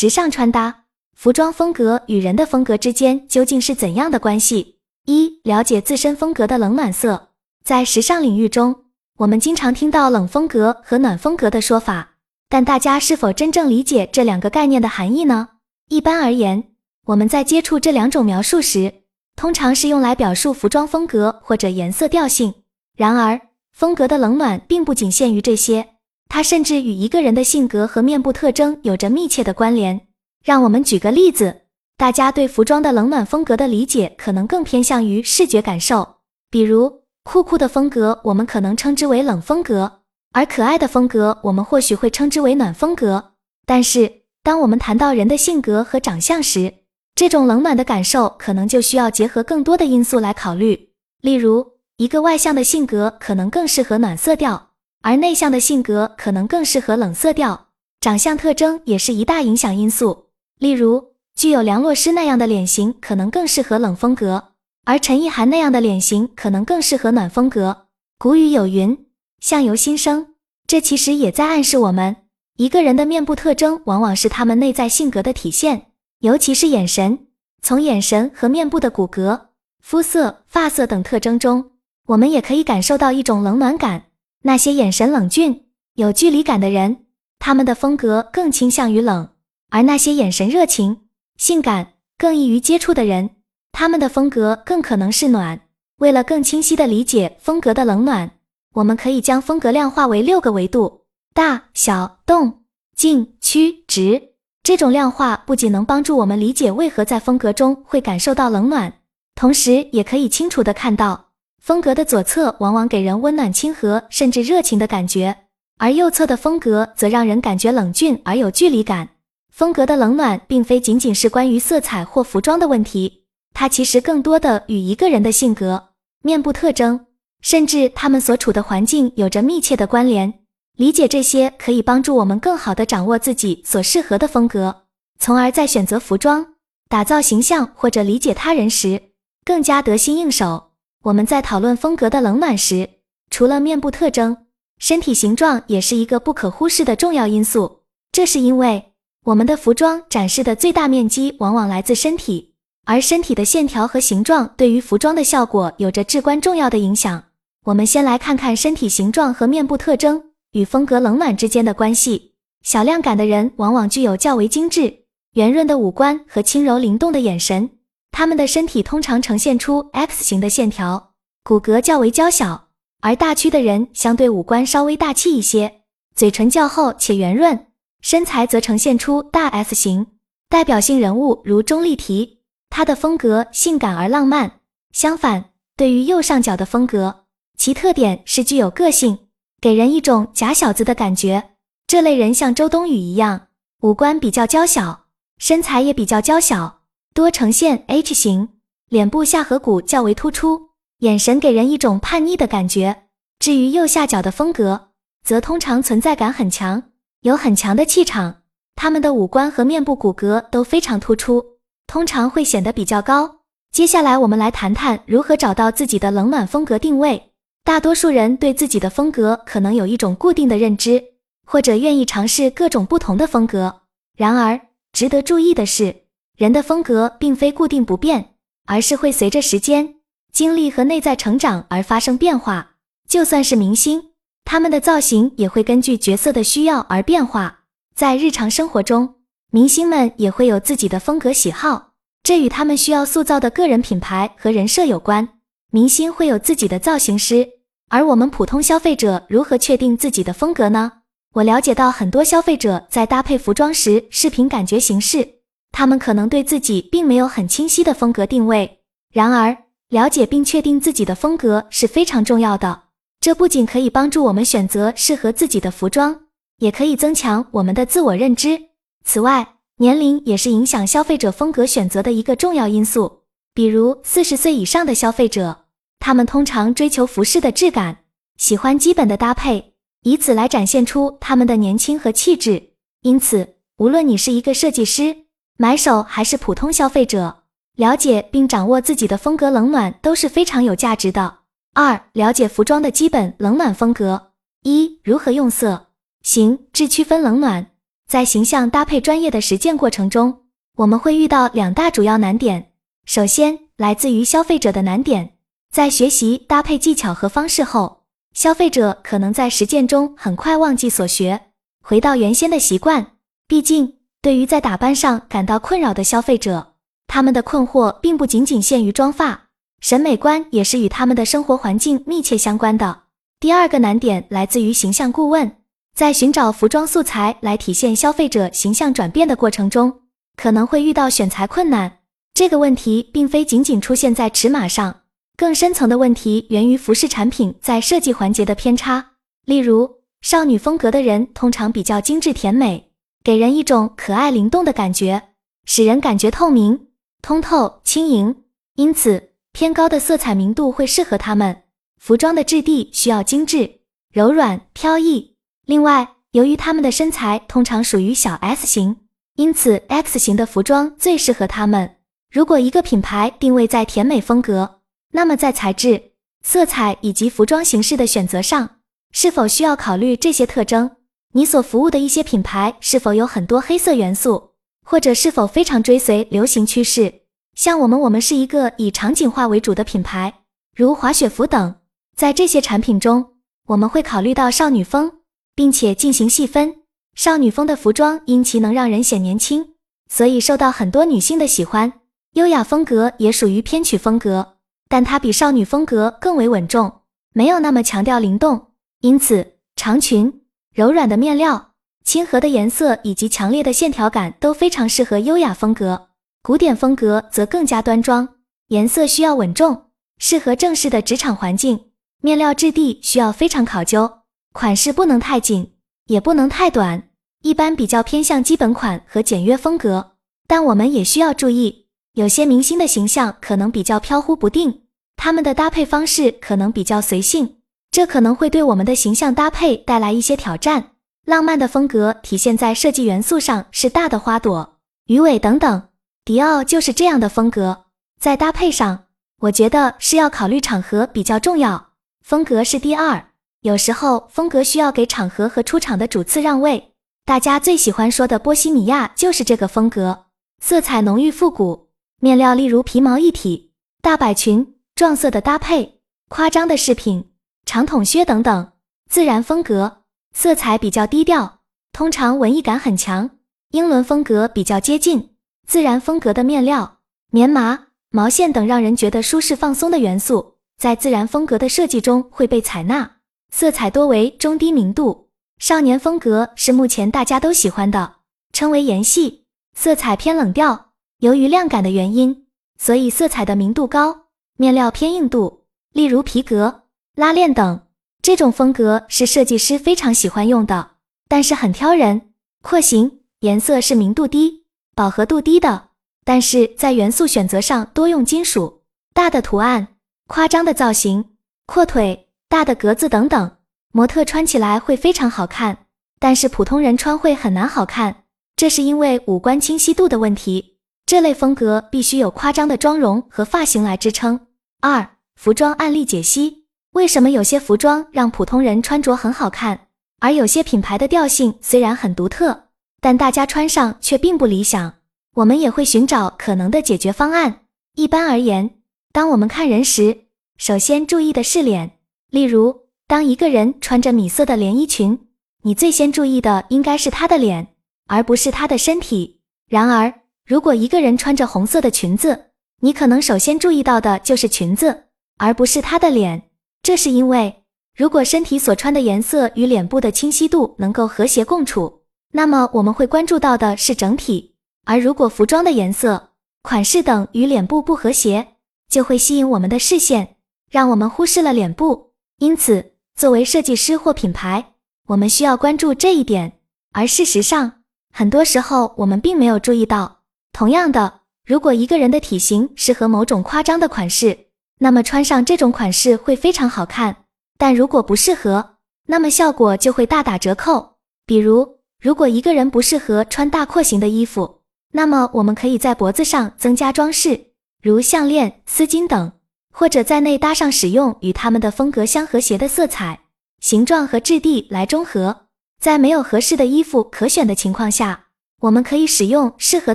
时尚穿搭，服装风格与人的风格之间究竟是怎样的关系？一、了解自身风格的冷暖色。在时尚领域中，我们经常听到冷风格和暖风格的说法，但大家是否真正理解这两个概念的含义呢？一般而言，我们在接触这两种描述时，通常是用来表述服装风格或者颜色调性。然而，风格的冷暖并不仅限于这些。它甚至与一个人的性格和面部特征有着密切的关联。让我们举个例子，大家对服装的冷暖风格的理解可能更偏向于视觉感受。比如，酷酷的风格我们可能称之为冷风格，而可爱的风格我们或许会称之为暖风格。但是，当我们谈到人的性格和长相时，这种冷暖的感受可能就需要结合更多的因素来考虑。例如，一个外向的性格可能更适合暖色调。而内向的性格可能更适合冷色调，长相特征也是一大影响因素。例如，具有梁洛施那样的脸型可能更适合冷风格，而陈意涵那样的脸型可能更适合暖风格。古语有云：“相由心生”，这其实也在暗示我们，一个人的面部特征往往是他们内在性格的体现，尤其是眼神。从眼神和面部的骨骼、肤色、发色等特征中，我们也可以感受到一种冷暖感。那些眼神冷峻、有距离感的人，他们的风格更倾向于冷；而那些眼神热情、性感、更易于接触的人，他们的风格更可能是暖。为了更清晰地理解风格的冷暖，我们可以将风格量化为六个维度：大小、动、静、曲、直。这种量化不仅能帮助我们理解为何在风格中会感受到冷暖，同时也可以清楚地看到。风格的左侧往往给人温暖、亲和，甚至热情的感觉，而右侧的风格则让人感觉冷峻而有距离感。风格的冷暖并非仅仅是关于色彩或服装的问题，它其实更多的与一个人的性格、面部特征，甚至他们所处的环境有着密切的关联。理解这些可以帮助我们更好地掌握自己所适合的风格，从而在选择服装、打造形象或者理解他人时更加得心应手。我们在讨论风格的冷暖时，除了面部特征，身体形状也是一个不可忽视的重要因素。这是因为我们的服装展示的最大面积往往来自身体，而身体的线条和形状对于服装的效果有着至关重要的影响。我们先来看看身体形状和面部特征与风格冷暖之间的关系。小量感的人往往具有较为精致、圆润的五官和轻柔灵动的眼神。他们的身体通常呈现出 X 型的线条，骨骼较为娇小；而大躯的人相对五官稍微大气一些，嘴唇较厚且圆润，身材则呈现出大 S 型。代表性人物如钟丽缇，她的风格性感而浪漫。相反，对于右上角的风格，其特点是具有个性，给人一种假小子的感觉。这类人像周冬雨一样，五官比较娇小，身材也比较娇小。多呈现 H 型，脸部下颌骨较为突出，眼神给人一种叛逆的感觉。至于右下角的风格，则通常存在感很强，有很强的气场。他们的五官和面部骨骼都非常突出，通常会显得比较高。接下来，我们来谈谈如何找到自己的冷暖风格定位。大多数人对自己的风格可能有一种固定的认知，或者愿意尝试各种不同的风格。然而，值得注意的是。人的风格并非固定不变，而是会随着时间、经历和内在成长而发生变化。就算是明星，他们的造型也会根据角色的需要而变化。在日常生活中，明星们也会有自己的风格喜好，这与他们需要塑造的个人品牌和人设有关。明星会有自己的造型师，而我们普通消费者如何确定自己的风格呢？我了解到很多消费者在搭配服装时视频感觉形式。他们可能对自己并没有很清晰的风格定位，然而了解并确定自己的风格是非常重要的。这不仅可以帮助我们选择适合自己的服装，也可以增强我们的自我认知。此外，年龄也是影响消费者风格选择的一个重要因素。比如四十岁以上的消费者，他们通常追求服饰的质感，喜欢基本的搭配，以此来展现出他们的年轻和气质。因此，无论你是一个设计师，买手还是普通消费者，了解并掌握自己的风格冷暖都是非常有价值的。二、了解服装的基本冷暖风格。一、如何用色、形制区分冷暖。在形象搭配专业的实践过程中，我们会遇到两大主要难点。首先，来自于消费者的难点，在学习搭配技巧和方式后，消费者可能在实践中很快忘记所学，回到原先的习惯。毕竟，对于在打扮上感到困扰的消费者，他们的困惑并不仅仅限于妆发，审美观也是与他们的生活环境密切相关的。第二个难点来自于形象顾问。在寻找服装素材来体现消费者形象转变的过程中，可能会遇到选材困难。这个问题并非仅仅出现在尺码上，更深层的问题源于服饰产品在设计环节的偏差。例如，少女风格的人通常比较精致甜美，给人一种可爱灵动的感觉，使人感觉透明、通透、轻盈。因此，偏高的色彩明度会适合他们。服装的质地需要精致、柔软、飘逸。另外，由于他们的身材通常属于小 S 型，因此 X 型的服装最适合他们。如果一个品牌定位在甜美风格，那么在材质、色彩以及服装形式的选择上，是否需要考虑这些特征？你所服务的一些品牌是否有很多黑色元素，或者是否非常追随流行趋势？像我们，我们是一个以场景化为主的品牌，如滑雪服等。在这些产品中，我们会考虑到少女风。并且进行细分，少女风的服装因其能让人显年轻，所以受到很多女性的喜欢。优雅风格也属于偏曲风格，但它比少女风格更为稳重，没有那么强调灵动。因此，长裙、柔软的面料、亲和的颜色以及强烈的线条感都非常适合优雅风格。古典风格则更加端庄，颜色需要稳重，适合正式的职场环境。面料质地需要非常考究。款式不能太紧，也不能太短，一般比较偏向基本款和简约风格。但我们也需要注意，有些明星的形象可能比较飘忽不定，他们的搭配方式可能比较随性，这可能会对我们的形象搭配带来一些挑战。浪漫的风格体现在设计元素上，是大的花朵、鱼尾等等。迪奥就是这样的风格。在搭配上，我觉得是要考虑场合比较重要，风格是第二。有时候风格需要给场合和出场的主次让位。大家最喜欢说的波西米亚就是这个风格，色彩浓郁复古，面料例如皮毛一体、大摆裙、撞色的搭配、夸张的饰品、长筒靴等等。自然风格色彩比较低调，通常文艺感很强。英伦风格比较接近自然风格的面料，棉麻、毛线等让人觉得舒适放松的元素，在自然风格的设计中会被采纳。色彩多为中低明度，少年风格是目前大家都喜欢的，称为颜系。色彩偏冷调，由于亮感的原因，所以色彩的明度高。面料偏硬度，例如皮革、拉链等。这种风格是设计师非常喜欢用的，但是很挑人。廓形颜色是明度低、饱和度低的，但是在元素选择上多用金属。大的图案，夸张的造型，阔腿。大的格子等等，模特穿起来会非常好看，但是普通人穿会很难好看，这是因为五官清晰度的问题。这类风格必须有夸张的妆容和发型来支撑。二、服装案例解析：为什么有些服装让普通人穿着很好看，而有些品牌的调性虽然很独特，但大家穿上却并不理想？我们也会寻找可能的解决方案。一般而言，当我们看人时，首先注意的是脸。例如，当一个人穿着米色的连衣裙，你最先注意的应该是他的脸，而不是他的身体。然而，如果一个人穿着红色的裙子，你可能首先注意到的就是裙子，而不是他的脸。这是因为，如果身体所穿的颜色与脸部的清晰度能够和谐共处，那么我们会关注到的是整体；而如果服装的颜色、款式等与脸部不和谐，就会吸引我们的视线，让我们忽视了脸部。因此，作为设计师或品牌，我们需要关注这一点。而事实上，很多时候我们并没有注意到。同样的，如果一个人的体型适合某种夸张的款式，那么穿上这种款式会非常好看。但如果不适合，那么效果就会大打折扣。比如，如果一个人不适合穿大廓形的衣服，那么我们可以在脖子上增加装饰，如项链、丝巾等。或者在内搭上使用与他们的风格相和谐的色彩、形状和质地来中和。在没有合适的衣服可选的情况下，我们可以使用适合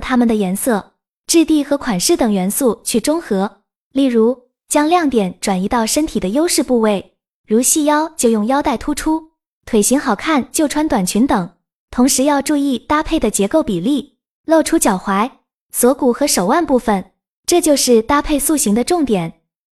它们的颜色、质地和款式等元素去中和。例如，将亮点转移到身体的优势部位，如细腰就用腰带突出，腿型好看就穿短裙等。同时要注意搭配的结构比例，露出脚踝、锁骨和手腕部分，这就是搭配塑形的重点。